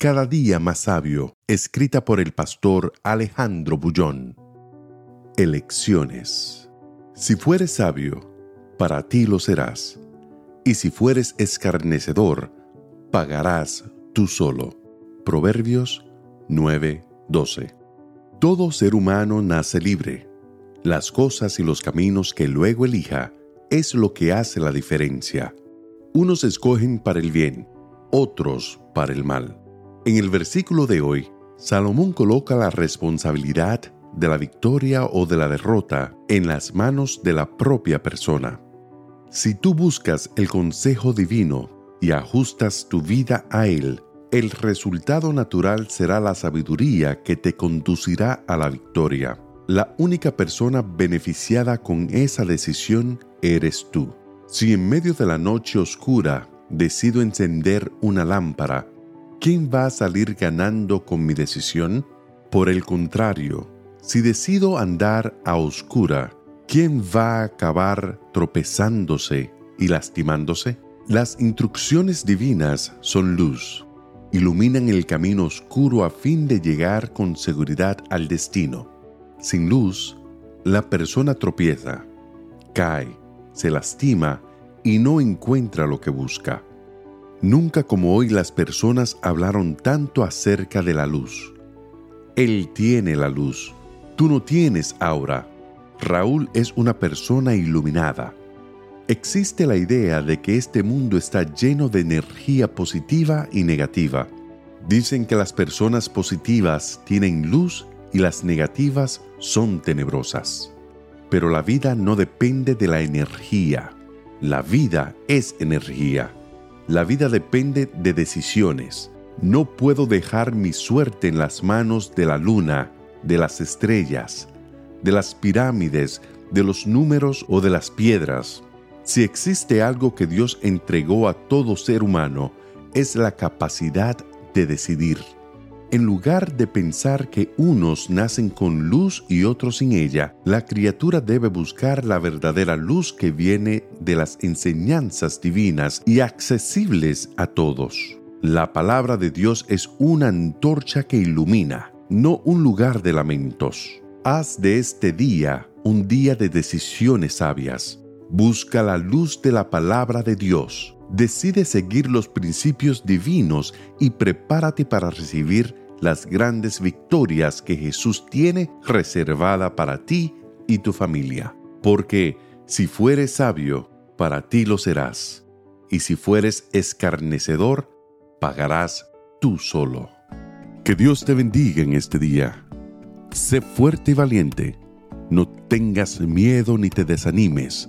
Cada día más sabio, escrita por el pastor Alejandro Bullón. Elecciones. Si fueres sabio, para ti lo serás, y si fueres escarnecedor, pagarás tú solo. Proverbios 9:12. Todo ser humano nace libre. Las cosas y los caminos que luego elija es lo que hace la diferencia. Unos escogen para el bien, otros para el mal. En el versículo de hoy, Salomón coloca la responsabilidad de la victoria o de la derrota en las manos de la propia persona. Si tú buscas el consejo divino y ajustas tu vida a él, el resultado natural será la sabiduría que te conducirá a la victoria. La única persona beneficiada con esa decisión eres tú. Si en medio de la noche oscura decido encender una lámpara, ¿quién va a salir ganando con mi decisión? Por el contrario, si decido andar a oscura, ¿quién va a acabar tropezándose y lastimándose? Las instrucciones divinas son luz, iluminan el camino oscuro a fin de llegar con seguridad al destino. Sin luz, la persona tropieza, cae, se lastima y no encuentra lo que busca. Nunca como hoy las personas hablaron tanto acerca de la luz. Él tiene la luz. Tú no tienes aura. Raúl es una persona iluminada. Existe la idea de que este mundo está lleno de energía positiva y negativa. Dicen que las personas positivas tienen luz y las negativas son tenebrosas. Pero la vida no depende de la energía. La vida es energía. La vida depende de decisiones. No puedo dejar mi suerte en las manos de la luna, de las estrellas, de las pirámides, de los números o de las piedras. Si existe algo que Dios entregó a todo ser humano, es la capacidad de decidir. En lugar de pensar que unos nacen con luz y otros sin ella, la criatura debe buscar la verdadera luz que viene de las enseñanzas divinas y accesibles a todos. La palabra de Dios es una antorcha que ilumina, no un lugar de lamentos. Haz de este día un día de decisiones sabias. Busca la luz de la palabra de Dios decide seguir los principios divinos y prepárate para recibir las grandes victorias que Jesús tiene reservada para ti y tu familia. Porque si fueres sabio, para ti lo serás, y si fueres escarnecedor, pagarás tú solo. Que Dios te bendiga en este día. Sé fuerte y valiente. No tengas miedo ni te desanimes